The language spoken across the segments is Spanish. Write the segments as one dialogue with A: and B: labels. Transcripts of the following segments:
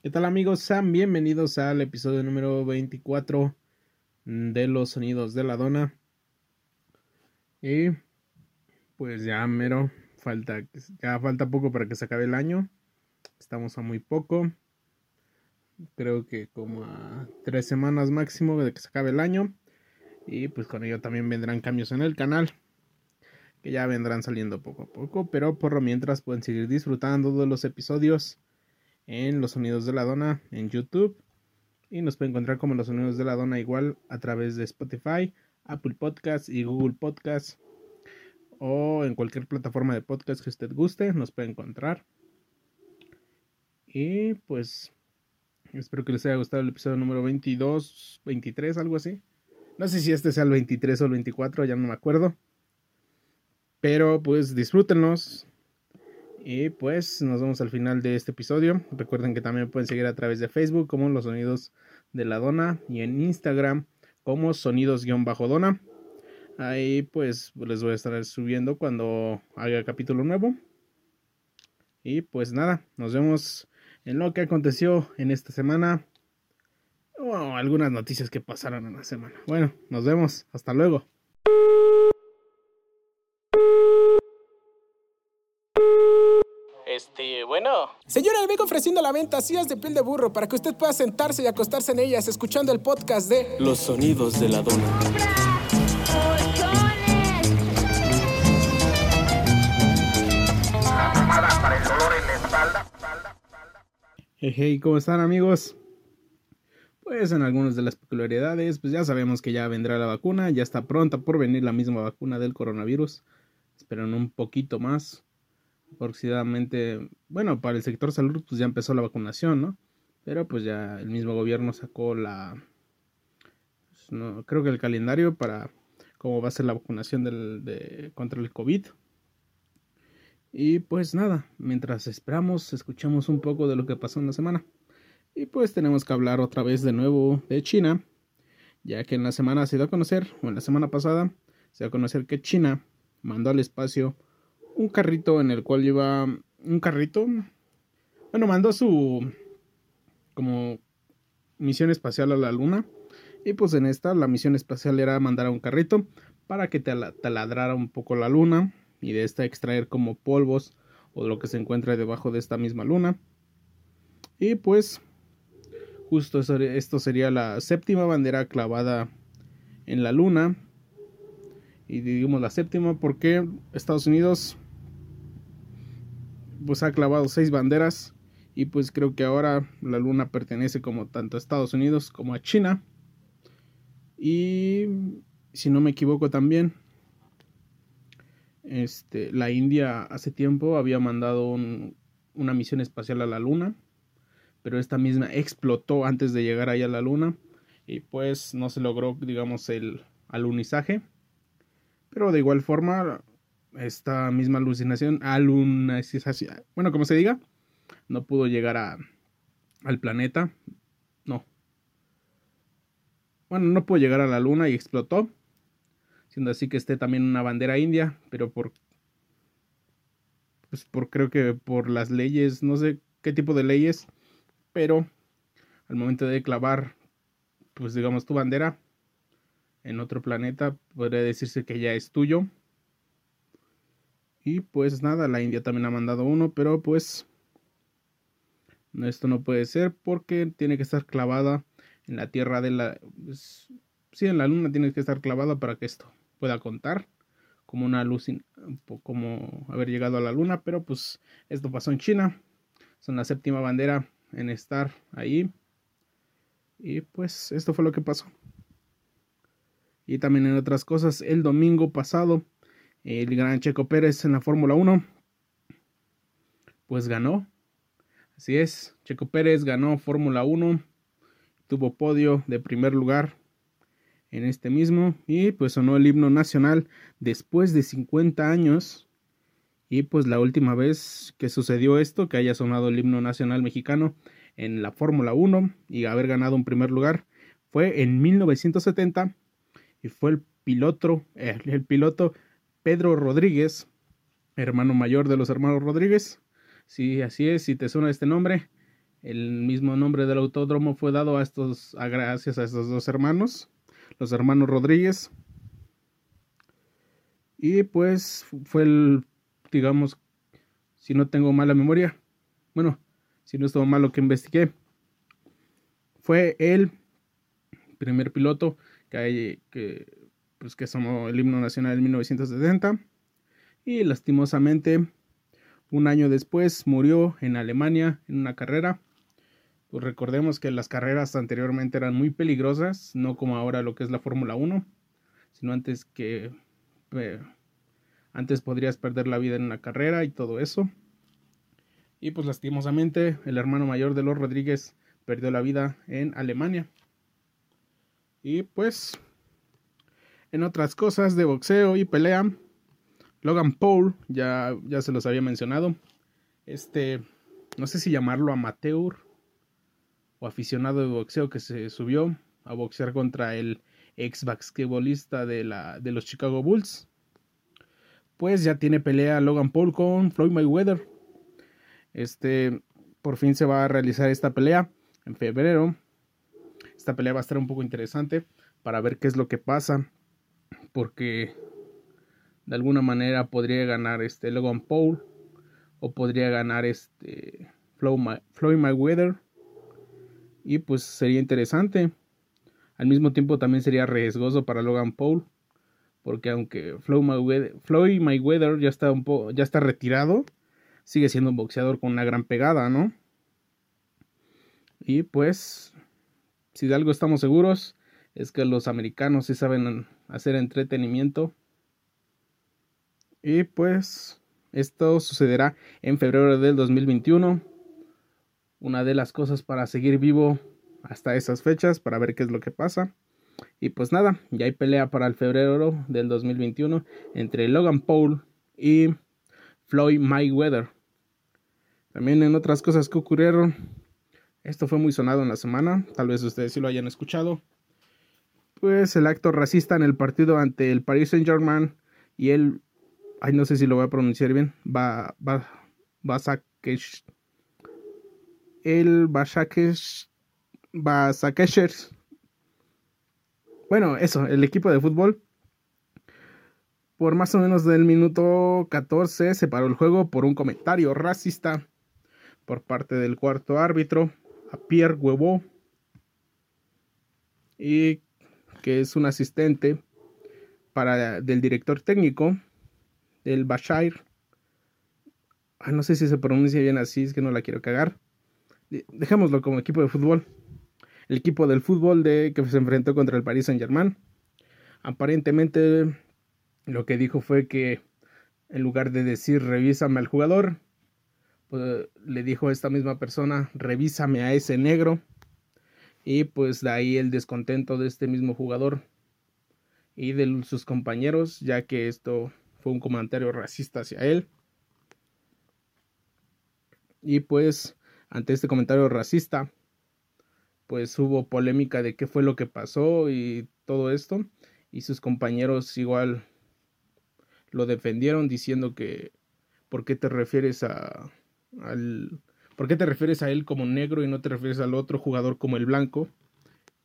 A: ¿Qué tal amigos? Sean bienvenidos al episodio número 24 de los sonidos de la dona. Y pues ya mero, falta, ya falta poco para que se acabe el año. Estamos a muy poco. Creo que como a tres semanas máximo de que se acabe el año. Y pues con ello también vendrán cambios en el canal. Que ya vendrán saliendo poco a poco. Pero por lo mientras pueden seguir disfrutando de los episodios en Los Sonidos de la Dona en YouTube. Y nos puede encontrar como Los Sonidos de la Dona igual a través de Spotify, Apple Podcasts y Google Podcasts. O en cualquier plataforma de podcast que usted guste, nos puede encontrar. Y pues espero que les haya gustado el episodio número 22, 23, algo así. No sé si este sea el 23 o el 24, ya no me acuerdo. Pero pues disfrútenlos, y pues nos vemos al final de este episodio. Recuerden que también pueden seguir a través de Facebook como Los Sonidos de la Dona y en Instagram como Sonidos-Dona. Ahí pues les voy a estar subiendo cuando haga capítulo nuevo. Y pues nada, nos vemos en lo que aconteció en esta semana. O algunas noticias que pasaron en la semana. Bueno, nos vemos. Hasta luego.
B: Este, bueno.
C: Señora, le vengo ofreciendo la venta sillas de piel de burro para que usted pueda sentarse y acostarse en ellas escuchando el podcast de
B: Los sonidos de la dona.
A: Hey, hey, ¿cómo están amigos? Pues en algunas de las peculiaridades, pues ya sabemos que ya vendrá la vacuna, ya está pronta por venir la misma vacuna del coronavirus. Esperan un poquito más aproximadamente, bueno, para el sector salud pues ya empezó la vacunación, ¿no? Pero pues ya el mismo gobierno sacó la, pues, no, creo que el calendario para cómo va a ser la vacunación del, de, contra el COVID. Y pues nada, mientras esperamos, escuchamos un poco de lo que pasó en la semana. Y pues tenemos que hablar otra vez de nuevo de China, ya que en la semana se dio a conocer, o en la semana pasada, se dio a conocer que China mandó al espacio un carrito en el cual lleva un carrito. Bueno, mandó su como misión espacial a la luna. Y pues en esta la misión espacial era mandar a un carrito para que te taladrara un poco la luna y de esta extraer como polvos o lo que se encuentra debajo de esta misma luna. Y pues justo esto sería la séptima bandera clavada en la luna. Y digamos la séptima porque Estados Unidos pues ha clavado seis banderas y pues creo que ahora la luna pertenece como tanto a Estados Unidos como a China. Y si no me equivoco también este la India hace tiempo había mandado una misión espacial a la luna pero esta misma explotó antes de llegar ahí a la luna y pues no se logró digamos el alunizaje. Pero de igual forma esta misma alucinación, alunización, bueno, como se diga, no pudo llegar a, al planeta, no. Bueno, no pudo llegar a la luna y explotó, siendo así que esté también una bandera india, pero por, pues por creo que por las leyes, no sé qué tipo de leyes, pero al momento de clavar, pues digamos tu bandera en otro planeta, podría decirse que ya es tuyo y pues nada, la India también ha mandado uno, pero pues esto no puede ser porque tiene que estar clavada en la tierra de la... Pues, sí, en la luna tiene que estar clavada para que esto pueda contar como una luz, como haber llegado a la luna, pero pues esto pasó en China. Son la séptima bandera en estar ahí. Y pues esto fue lo que pasó. Y también en otras cosas, el domingo pasado el gran Checo Pérez en la Fórmula 1, pues ganó. Así es, Checo Pérez ganó Fórmula 1, tuvo podio de primer lugar en este mismo y pues sonó el himno nacional después de 50 años. Y pues la última vez que sucedió esto, que haya sonado el himno nacional mexicano en la Fórmula 1 y haber ganado un primer lugar, fue en 1970 y fue el piloto, el piloto Pedro Rodríguez, hermano mayor de los hermanos Rodríguez. Sí, así es, si te suena este nombre, El mismo nombre del autódromo fue dado a estos, a gracias a estos dos hermanos, los hermanos Rodríguez. Y pues fue el, digamos, si no tengo mala memoria, bueno, si no estuvo mal lo que investigué, fue el primer piloto que, hay, que, pues, que somos el himno nacional en 1970 y lastimosamente un año después murió en Alemania en una carrera. Pues recordemos que las carreras anteriormente eran muy peligrosas, no como ahora lo que es la Fórmula 1, sino antes que antes podrías perder la vida en una carrera y todo eso. Y pues lastimosamente el hermano mayor de los Rodríguez perdió la vida en Alemania. Y pues en otras cosas de boxeo y pelea, Logan Paul, ya, ya se los había mencionado. Este, no sé si llamarlo amateur o aficionado de boxeo que se subió a boxear contra el ex basquetbolista de, la, de los Chicago Bulls. Pues ya tiene pelea Logan Paul con Floyd Mayweather. Este, por fin se va a realizar esta pelea en febrero. Esta pelea va a estar un poco interesante para ver qué es lo que pasa. Porque de alguna manera podría ganar este Logan Paul o podría ganar este Floyd Mayweather. Y pues sería interesante. Al mismo tiempo también sería riesgoso para Logan Paul porque aunque Floyd Mayweather, ya está un poco ya está retirado sigue siendo un boxeador con una gran pegada no y pues si de algo estamos seguros es que los americanos sí saben hacer entretenimiento y pues esto sucederá en febrero del 2021. Una de las cosas para seguir vivo hasta esas fechas, para ver qué es lo que pasa. Y pues nada, ya hay pelea para el febrero del 2021 entre Logan Paul y Floyd Mayweather. También en otras cosas que ocurrieron, esto fue muy sonado en la semana, tal vez ustedes sí lo hayan escuchado. Pues el acto racista en el partido ante el Paris Saint Germain y el ay, no sé si lo voy a pronunciar bien, va, va, Basakesh, el Basakesh, Basakeshers, bueno, eso, el equipo de fútbol, por más o menos del minuto 14 se paró el juego por un comentario racista por parte del cuarto árbitro, a Pierre Huevo, y que es un asistente para, del director técnico el Bashir. Ah, no sé si se pronuncia bien así, es que no la quiero cagar. Dejémoslo como equipo de fútbol. El equipo del fútbol de, que se enfrentó contra el Paris Saint Germain. Aparentemente lo que dijo fue que en lugar de decir revísame al jugador, pues, le dijo a esta misma persona revísame a ese negro. Y pues de ahí el descontento de este mismo jugador y de sus compañeros, ya que esto fue un comentario racista hacia él. Y pues ante este comentario racista, pues hubo polémica de qué fue lo que pasó y todo esto. Y sus compañeros igual lo defendieron diciendo que ¿por qué te refieres a al ¿por qué te refieres a él como negro y no te refieres al otro jugador como el blanco?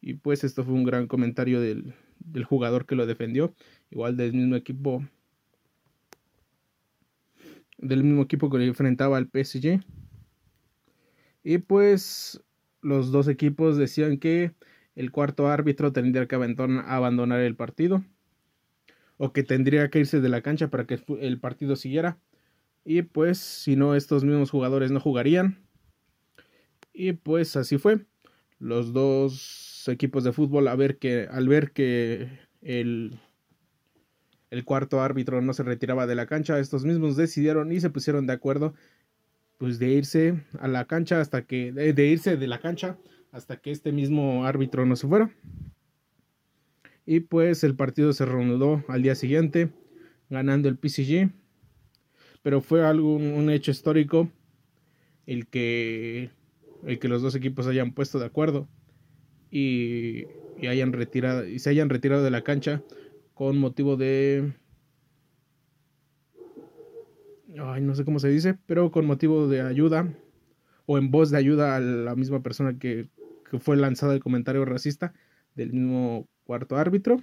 A: Y pues esto fue un gran comentario del, del jugador que lo defendió, igual del mismo equipo del mismo equipo que le enfrentaba al PSG. Y pues los dos equipos decían que el cuarto árbitro tendría que abandonar el partido o que tendría que irse de la cancha para que el partido siguiera. Y pues si no, estos mismos jugadores no jugarían. Y pues así fue. Los dos equipos de fútbol a ver que, al ver que el el cuarto árbitro no se retiraba de la cancha, estos mismos decidieron y se pusieron de acuerdo pues de irse a la cancha hasta que de, irse de la cancha hasta que este mismo árbitro no se fuera. Y pues el partido se reanudó al día siguiente ganando el PCG, pero fue algo un hecho histórico el que el que los dos equipos hayan puesto de acuerdo y, y hayan retirado y se hayan retirado de la cancha con motivo de... Ay, no sé cómo se dice, pero con motivo de ayuda o en voz de ayuda a la misma persona que, que fue lanzado el comentario racista del mismo cuarto árbitro.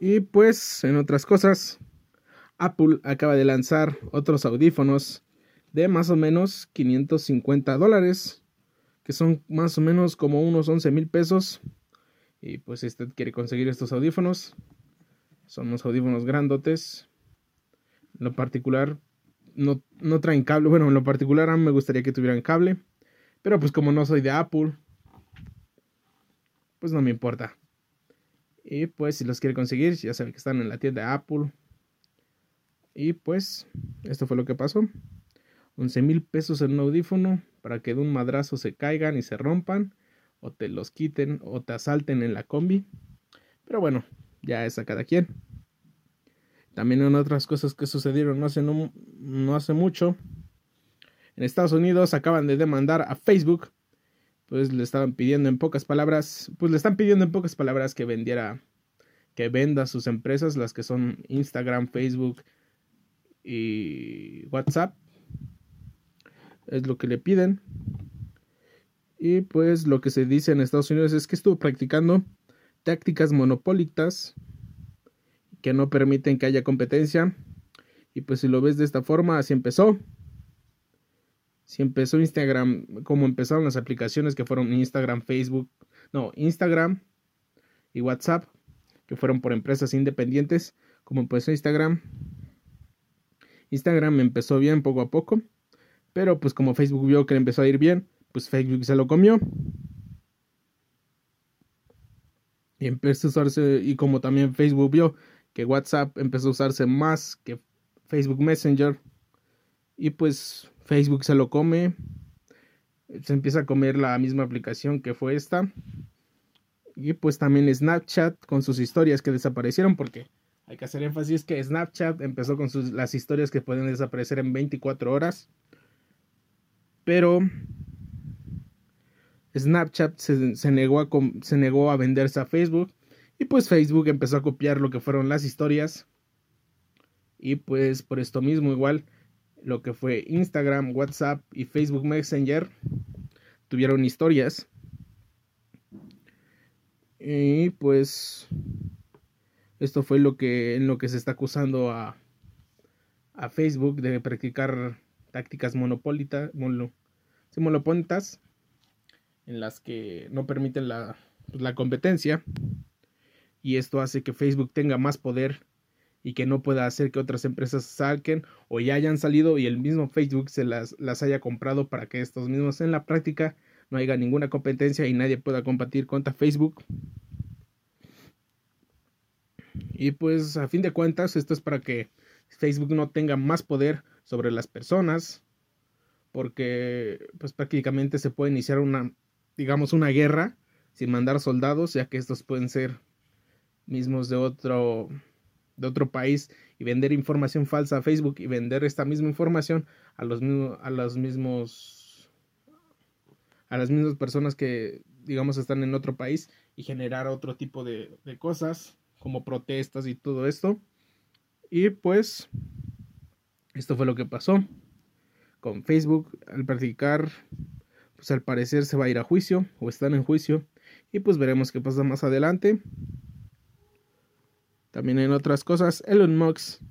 A: Y pues, en otras cosas, Apple acaba de lanzar otros audífonos de más o menos 550 dólares, que son más o menos como unos 11 mil pesos. Y pues si usted quiere conseguir estos audífonos, son unos audífonos grandotes. En lo particular, no, no traen cable. Bueno, en lo particular a mí me gustaría que tuvieran cable. Pero pues como no soy de Apple, pues no me importa. Y pues si los quiere conseguir, ya saben que están en la tienda Apple. Y pues esto fue lo que pasó. 11 mil pesos en un audífono para que de un madrazo se caigan y se rompan. O te los quiten o te asalten en la combi. Pero bueno, ya es a cada quien. También en otras cosas que sucedieron no hace, no, no hace mucho. En Estados Unidos acaban de demandar a Facebook pues le estaban pidiendo en pocas palabras, pues le están pidiendo en pocas palabras que vendiera, que venda sus empresas, las que son Instagram, Facebook y WhatsApp. Es lo que le piden. Y pues lo que se dice en Estados Unidos es que estuvo practicando tácticas monopólicas que no permiten que haya competencia. Y pues si lo ves de esta forma, así empezó si empezó Instagram, como empezaron las aplicaciones que fueron Instagram, Facebook, no, Instagram y WhatsApp, que fueron por empresas independientes, como empezó Instagram. Instagram empezó bien poco a poco, pero pues como Facebook vio que empezó a ir bien, pues Facebook se lo comió. Y empezó a usarse, y como también Facebook vio que WhatsApp empezó a usarse más que Facebook Messenger, y pues Facebook se lo come. Se empieza a comer la misma aplicación que fue esta. Y pues también Snapchat con sus historias que desaparecieron porque hay que hacer énfasis que Snapchat empezó con sus, las historias que pueden desaparecer en 24 horas. Pero Snapchat se, negó a, se negó a venderse a Facebook. Y pues Facebook empezó a copiar lo que fueron las historias. Y pues por esto mismo igual lo que fue Instagram, WhatsApp y Facebook Messenger tuvieron historias. Y pues esto fue lo que en lo que se está acusando a, a Facebook de practicar tácticas monopólitas en las que no permiten la, pues, la competencia y esto hace que Facebook tenga más poder y que no pueda hacer que otras empresas salquen o ya hayan salido y el mismo Facebook se las, las haya comprado para que estos mismos en la práctica no haya ninguna competencia y nadie pueda competir contra Facebook. Y pues a fin de cuentas esto es para que Facebook no tenga más poder sobre las personas porque pues prácticamente se puede iniciar una digamos una guerra sin mandar soldados ya que estos pueden ser mismos de otro de otro país y vender información falsa a Facebook y vender esta misma información a los mismos a los mismos a las mismas personas que digamos están en otro país y generar otro tipo de, de cosas como protestas y todo esto. Y pues esto fue lo que pasó. Con Facebook al practicar pues al parecer se va a ir a juicio o están en juicio. Y pues veremos qué pasa más adelante. También en otras cosas, Elon Musk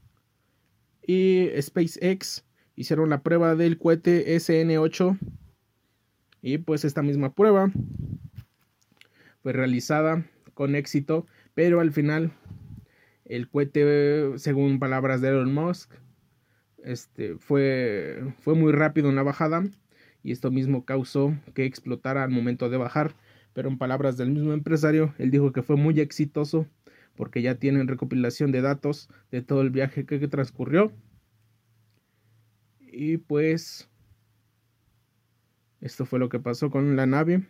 A: y SpaceX hicieron la prueba del cohete SN8 y pues esta misma prueba fue realizada con éxito, pero al final el cohete, según palabras de Elon Musk, este, fue, fue muy rápido en la bajada y esto mismo causó que explotara al momento de bajar, pero en palabras del mismo empresario, él dijo que fue muy exitoso porque ya tienen recopilación de datos de todo el viaje que, transcurrió. Y pues esto fue lo que pasó con la nave.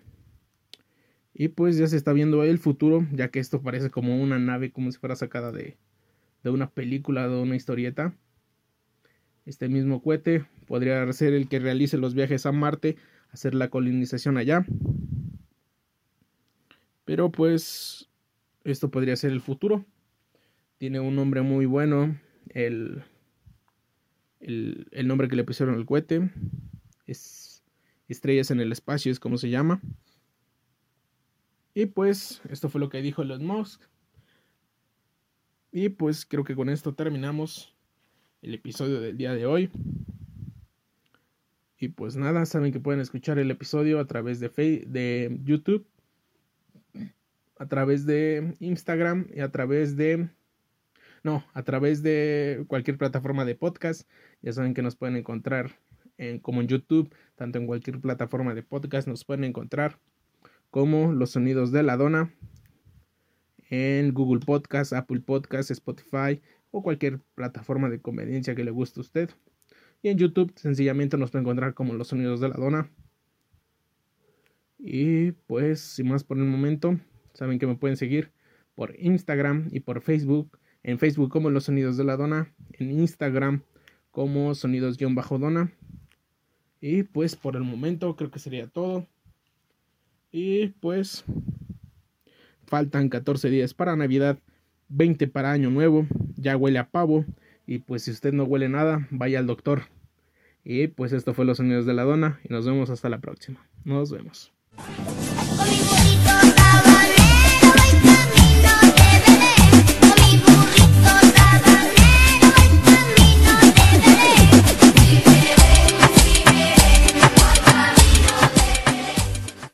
A: Y pues ya se está viendo el futuro, ya que esto parece como una nave, como si fuera sacada de, de una película, de una historieta. Este mismo cohete podría ser el que realice los viajes a Marte, hacer la colonización allá. Pero pues esto podría ser el futuro. Tiene un nombre muy bueno, el el, el nombre que le pusieron al cohete. Es Estrellas en el Espacio, es como se llama. Y pues esto fue lo que dijo Elon Musk. Y pues creo que con esto terminamos el episodio del día de hoy. Y pues nada, saben que pueden escuchar el episodio a través de, de YouTube, a través de Instagram y a través de... No, a través de cualquier plataforma de podcast. Ya saben que nos pueden encontrar en, como en YouTube, tanto en cualquier plataforma de podcast nos pueden encontrar como Los Sonidos de la Dona en Google Podcast, Apple Podcast, Spotify o cualquier plataforma de conveniencia que le guste a usted. Y en YouTube sencillamente nos puede encontrar como Los Sonidos de la Dona. Y pues, sin más por el momento, saben que me pueden seguir por Instagram y por Facebook. En Facebook como Los Sonidos de la Dona. En Instagram como Sonidos-Dona. Y pues por el momento creo que sería todo. Y pues faltan 14 días para Navidad, 20 para Año Nuevo, ya huele a pavo. Y pues si usted no huele nada, vaya al doctor. Y pues esto fue Los Sonidos de la Dona y nos vemos hasta la próxima. Nos vemos.